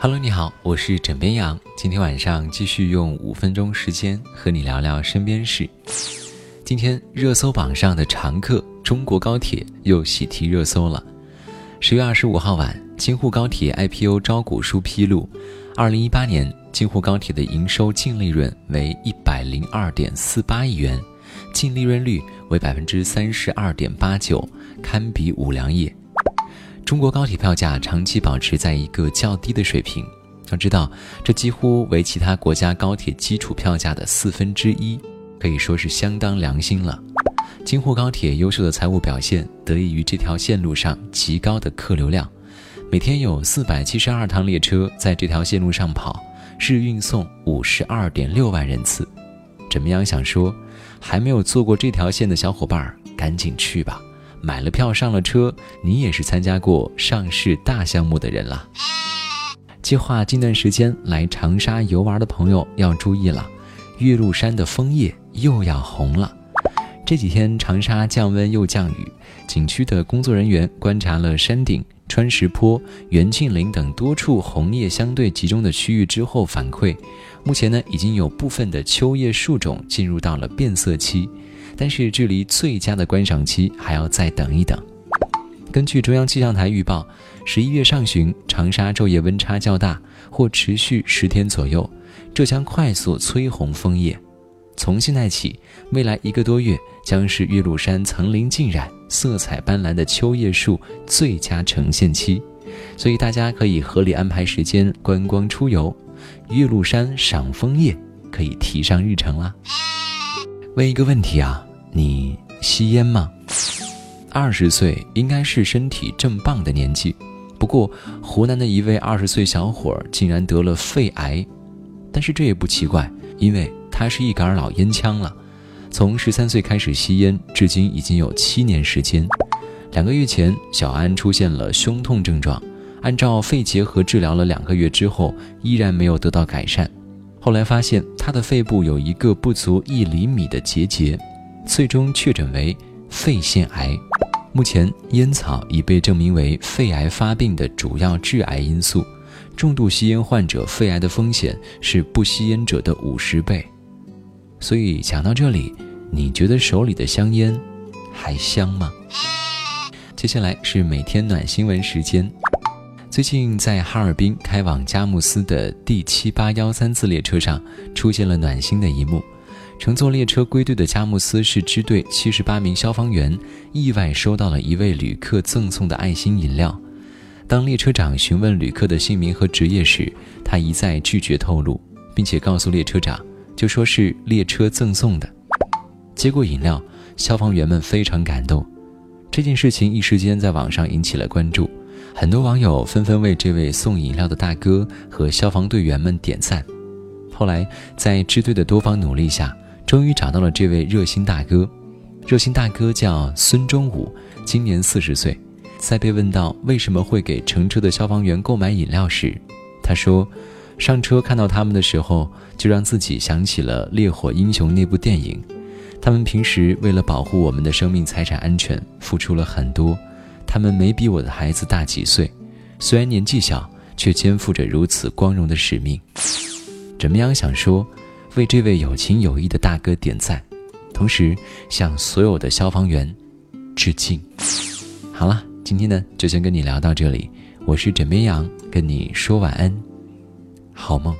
Hello，你好，我是枕边羊。今天晚上继续用五分钟时间和你聊聊身边事。今天热搜榜上的常客中国高铁又喜提热搜了。十月二十五号晚，京沪高铁 IPO 招股书披露，二零一八年京沪高铁的营收净利润为一百零二点四八亿元，净利润率为百分之三十二点八九，堪比五粮液。中国高铁票价长期保持在一个较低的水平，要知道，这几乎为其他国家高铁基础票价的四分之一，可以说是相当良心了。京沪高铁优秀的财务表现，得益于这条线路上极高的客流量，每天有四百七十二趟列车在这条线路上跑，日运送五十二点六万人次。怎么样？想说，还没有坐过这条线的小伙伴，赶紧去吧。买了票上了车，你也是参加过上市大项目的人了。计划近段时间来长沙游玩的朋友要注意了，岳麓山的枫叶又要红了。这几天长沙降温又降雨，景区的工作人员观察了山顶、川石坡、袁峻岭等多处红叶相对集中的区域之后，反馈，目前呢已经有部分的秋叶树种进入到了变色期。但是距离最佳的观赏期还要再等一等。根据中央气象台预报，十一月上旬长沙昼夜温差较大，或持续十天左右，这将快速催红枫叶。从现在起，未来一个多月将是岳麓山层林尽染、色彩斑斓的秋叶树最佳呈现期，所以大家可以合理安排时间观光出游，岳麓山赏枫叶可以提上日程啦。问一个问题啊。你吸烟吗？二十岁应该是身体正棒的年纪，不过湖南的一位二十岁小伙竟然得了肺癌，但是这也不奇怪，因为他是一杆老烟枪了，从十三岁开始吸烟，至今已经有七年时间。两个月前，小安出现了胸痛症状，按照肺结核治疗了两个月之后，依然没有得到改善。后来发现他的肺部有一个不足一厘米的结节。最终确诊为肺腺癌，目前烟草已被证明为肺癌发病的主要致癌因素，重度吸烟患者肺癌的风险是不吸烟者的五十倍。所以讲到这里，你觉得手里的香烟还香吗？接下来是每天暖新闻时间。最近在哈尔滨开往佳木斯的 D 七八幺三次列车上，出现了暖心的一幕。乘坐列车归队的佳木斯市支队七十八名消防员意外收到了一位旅客赠送的爱心饮料。当列车长询问旅客的姓名和职业时，他一再拒绝透露，并且告诉列车长，就说是列车赠送的。接过饮料，消防员们非常感动。这件事情一时间在网上引起了关注，很多网友纷纷为这位送饮料的大哥和消防队员们点赞。后来，在支队的多方努力下，终于找到了这位热心大哥，热心大哥叫孙忠武，今年四十岁。在被问到为什么会给乘车的消防员购买饮料时，他说：“上车看到他们的时候，就让自己想起了《烈火英雄》那部电影。他们平时为了保护我们的生命财产安全，付出了很多。他们没比我的孩子大几岁，虽然年纪小，却肩负着如此光荣的使命。怎么样？想说。”为这位有情有义的大哥点赞，同时向所有的消防员致敬。好了，今天呢就先跟你聊到这里，我是枕边羊，跟你说晚安，好梦。